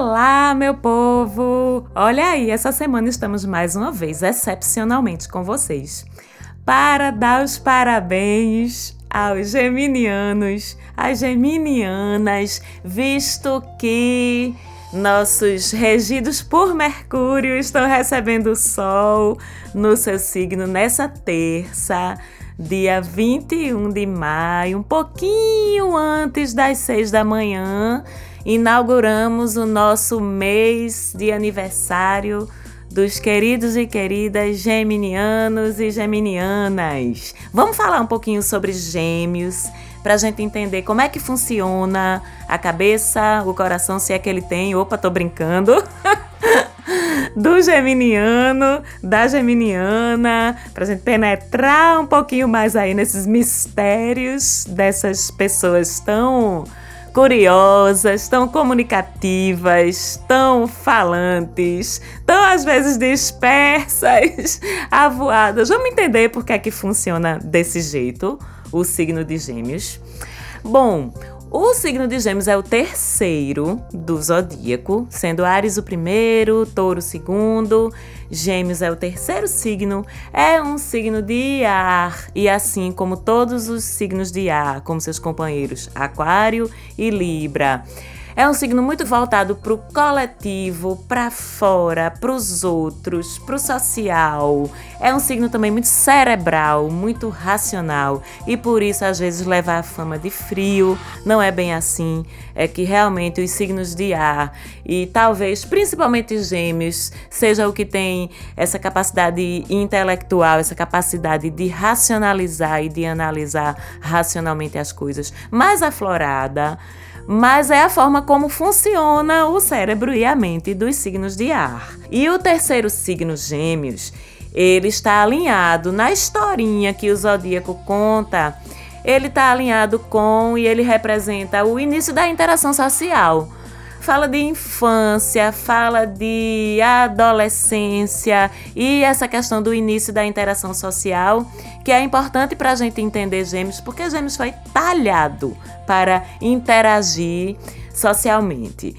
Olá, meu povo! Olha aí, essa semana estamos mais uma vez, excepcionalmente, com vocês, para dar os parabéns aos geminianos, às geminianas, visto que nossos regidos por Mercúrio estão recebendo o Sol no seu signo nessa terça, dia 21 de maio, um pouquinho antes das 6 da manhã inauguramos o nosso mês de aniversário dos queridos e queridas geminianos e geminianas. Vamos falar um pouquinho sobre gêmeos para a gente entender como é que funciona a cabeça, o coração, se é que ele tem. Opa, tô brincando. do geminiano, da geminiana, para a gente penetrar um pouquinho mais aí nesses mistérios dessas pessoas tão curiosas, tão comunicativas, tão falantes, tão às vezes dispersas, avoadas. Vamos entender por que é que funciona desse jeito o signo de Gêmeos. Bom, o signo de Gêmeos é o terceiro do zodíaco, sendo Ares o primeiro, Touro o segundo, Gêmeos é o terceiro signo, é um signo de ar, e assim como todos os signos de ar, como seus companheiros Aquário e Libra. É um signo muito voltado para o coletivo, para fora, para os outros, para o social. É um signo também muito cerebral, muito racional e por isso às vezes leva a fama de frio. Não é bem assim. É que realmente os signos de ar e talvez principalmente gêmeos seja o que tem essa capacidade intelectual, essa capacidade de racionalizar e de analisar racionalmente as coisas mais aflorada mas é a forma como funciona o cérebro e a mente dos signos de ar. E o terceiro signo, Gêmeos, ele está alinhado na historinha que o zodíaco conta. Ele está alinhado com e ele representa o início da interação social fala de infância, fala de adolescência e essa questão do início da interação social, que é importante para a gente entender Gêmeos, porque Gêmeos foi talhado para interagir socialmente.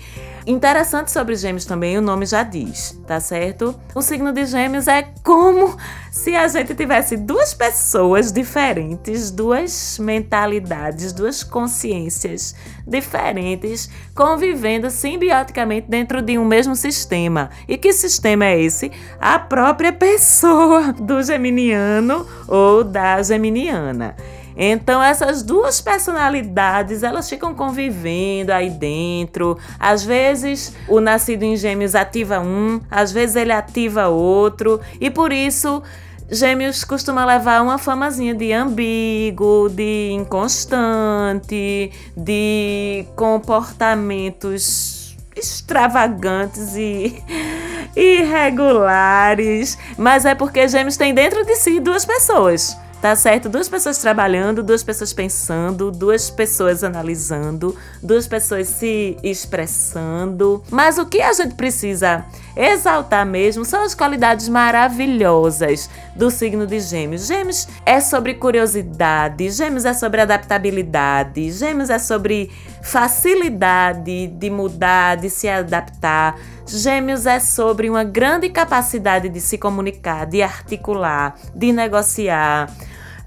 Interessante sobre Gêmeos também, o nome já diz, tá certo? O signo de Gêmeos é como se a gente tivesse duas pessoas diferentes, duas mentalidades, duas consciências diferentes convivendo simbioticamente dentro de um mesmo sistema. E que sistema é esse? A própria pessoa do geminiano ou da geminiana. Então essas duas personalidades, elas ficam convivendo aí dentro. Às vezes o nascido em Gêmeos ativa um, às vezes ele ativa outro, e por isso Gêmeos costuma levar uma famazinha de ambíguo, de inconstante, de comportamentos extravagantes e irregulares, mas é porque Gêmeos tem dentro de si duas pessoas tá certo? Duas pessoas trabalhando, duas pessoas pensando, duas pessoas analisando, duas pessoas se expressando. Mas o que a gente precisa exaltar mesmo são as qualidades maravilhosas do signo de Gêmeos. Gêmeos é sobre curiosidade, Gêmeos é sobre adaptabilidade, Gêmeos é sobre facilidade de mudar, de se adaptar. Gêmeos é sobre uma grande capacidade de se comunicar, de articular, de negociar.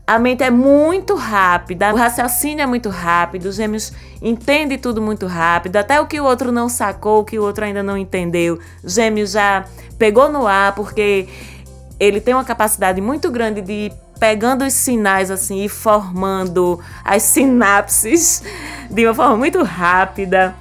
A mente é muito rápida, o raciocínio é muito rápido, os gêmeos entendem tudo muito rápido, até o que o outro não sacou, o que o outro ainda não entendeu, gêmeos já pegou no ar, porque ele tem uma capacidade muito grande de pegando os sinais assim e formando as sinapses de uma forma muito rápida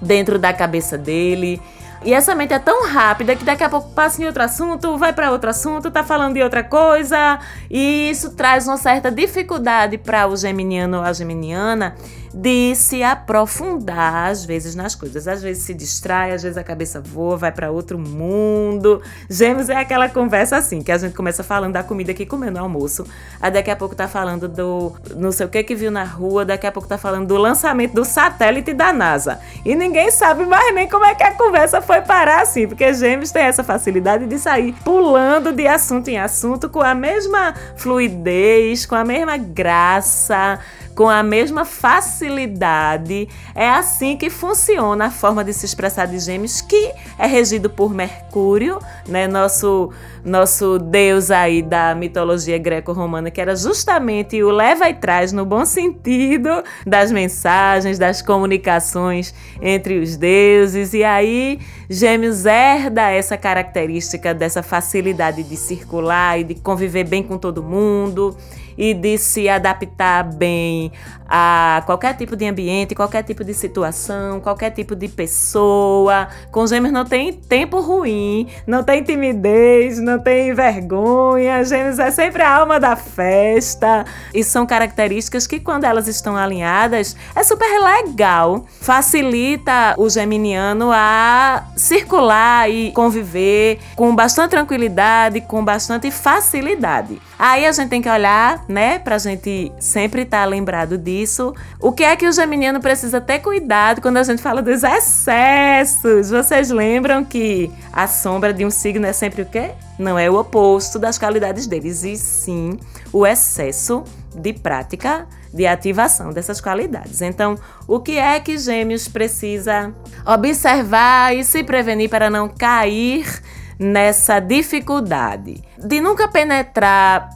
dentro da cabeça dele. E essa mente é tão rápida que daqui a pouco passa em outro assunto, vai para outro assunto, tá falando de outra coisa, e isso traz uma certa dificuldade para o geminiano ou a geminiana de se aprofundar às vezes nas coisas. Às vezes se distrai, às vezes a cabeça voa, vai para outro mundo. Gêmeos é aquela conversa assim, que a gente começa falando da comida que comeu no almoço, aí daqui a pouco tá falando do não sei o que que viu na rua, daqui a pouco tá falando do lançamento do satélite da NASA. E ninguém sabe mais nem como é que a conversa foi parar assim, porque Gêmeos tem essa facilidade de sair pulando de assunto em assunto com a mesma fluidez, com a mesma graça com a mesma facilidade. É assim que funciona a forma de se expressar de Gêmeos, que é regido por Mercúrio, né? Nosso nosso deus aí da mitologia greco-romana, que era justamente o leva e traz no bom sentido das mensagens, das comunicações entre os deuses. E aí Gêmeos herda essa característica dessa facilidade de circular e de conviver bem com todo mundo e de se adaptar bem a qualquer tipo de ambiente, qualquer tipo de situação, qualquer tipo de pessoa. Com gêmeos não tem tempo ruim, não tem timidez, não tem vergonha. Gêmeos é sempre a alma da festa. E são características que, quando elas estão alinhadas, é super legal. Facilita o geminiano a circular e conviver com bastante tranquilidade, com bastante facilidade. Aí a gente tem que olhar, né, pra gente sempre estar tá lembrado disso. O que é que o geminiano precisa ter cuidado quando a gente fala dos excessos? Vocês lembram que a sombra de um signo é sempre o quê? Não é o oposto das qualidades deles, e sim o excesso de prática de ativação dessas qualidades. Então, o que é que Gêmeos precisa observar e se prevenir para não cair nessa dificuldade de nunca penetrar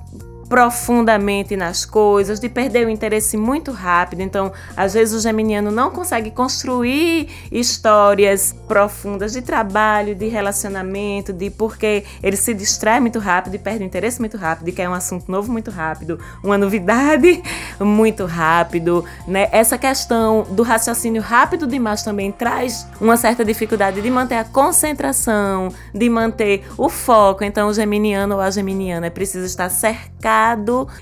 profundamente nas coisas, de perder o interesse muito rápido. Então, às vezes o geminiano não consegue construir histórias profundas de trabalho, de relacionamento, de porque ele se distrai muito rápido e perde o interesse muito rápido, e quer um assunto novo muito rápido, uma novidade muito rápido, né? Essa questão do raciocínio rápido demais também traz uma certa dificuldade de manter a concentração, de manter o foco. Então, o geminiano ou a geminiana precisa estar cercado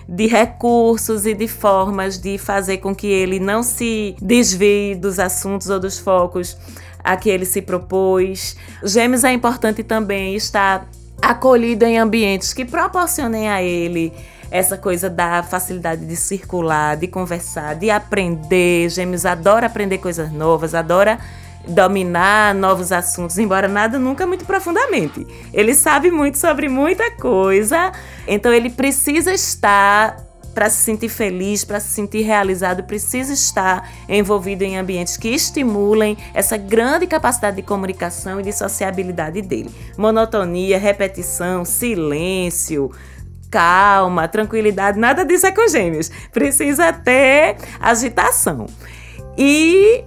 de recursos e de formas de fazer com que ele não se desvie dos assuntos ou dos focos a que ele se propôs. Gêmeos é importante também estar acolhido em ambientes que proporcionem a ele essa coisa da facilidade de circular, de conversar, de aprender. Gêmeos adora aprender coisas novas, adora dominar novos assuntos, embora nada nunca muito profundamente. Ele sabe muito sobre muita coisa, então ele precisa estar para se sentir feliz, para se sentir realizado, precisa estar envolvido em ambientes que estimulem essa grande capacidade de comunicação e de sociabilidade dele. Monotonia, repetição, silêncio, calma, tranquilidade, nada disso é com gêmeos. Precisa ter agitação. E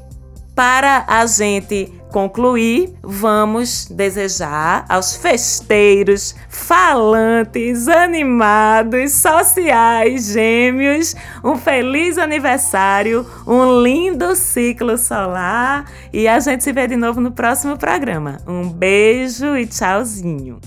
para a gente concluir, vamos desejar aos festeiros, falantes, animados, sociais, gêmeos, um feliz aniversário, um lindo ciclo solar e a gente se vê de novo no próximo programa. Um beijo e tchauzinho.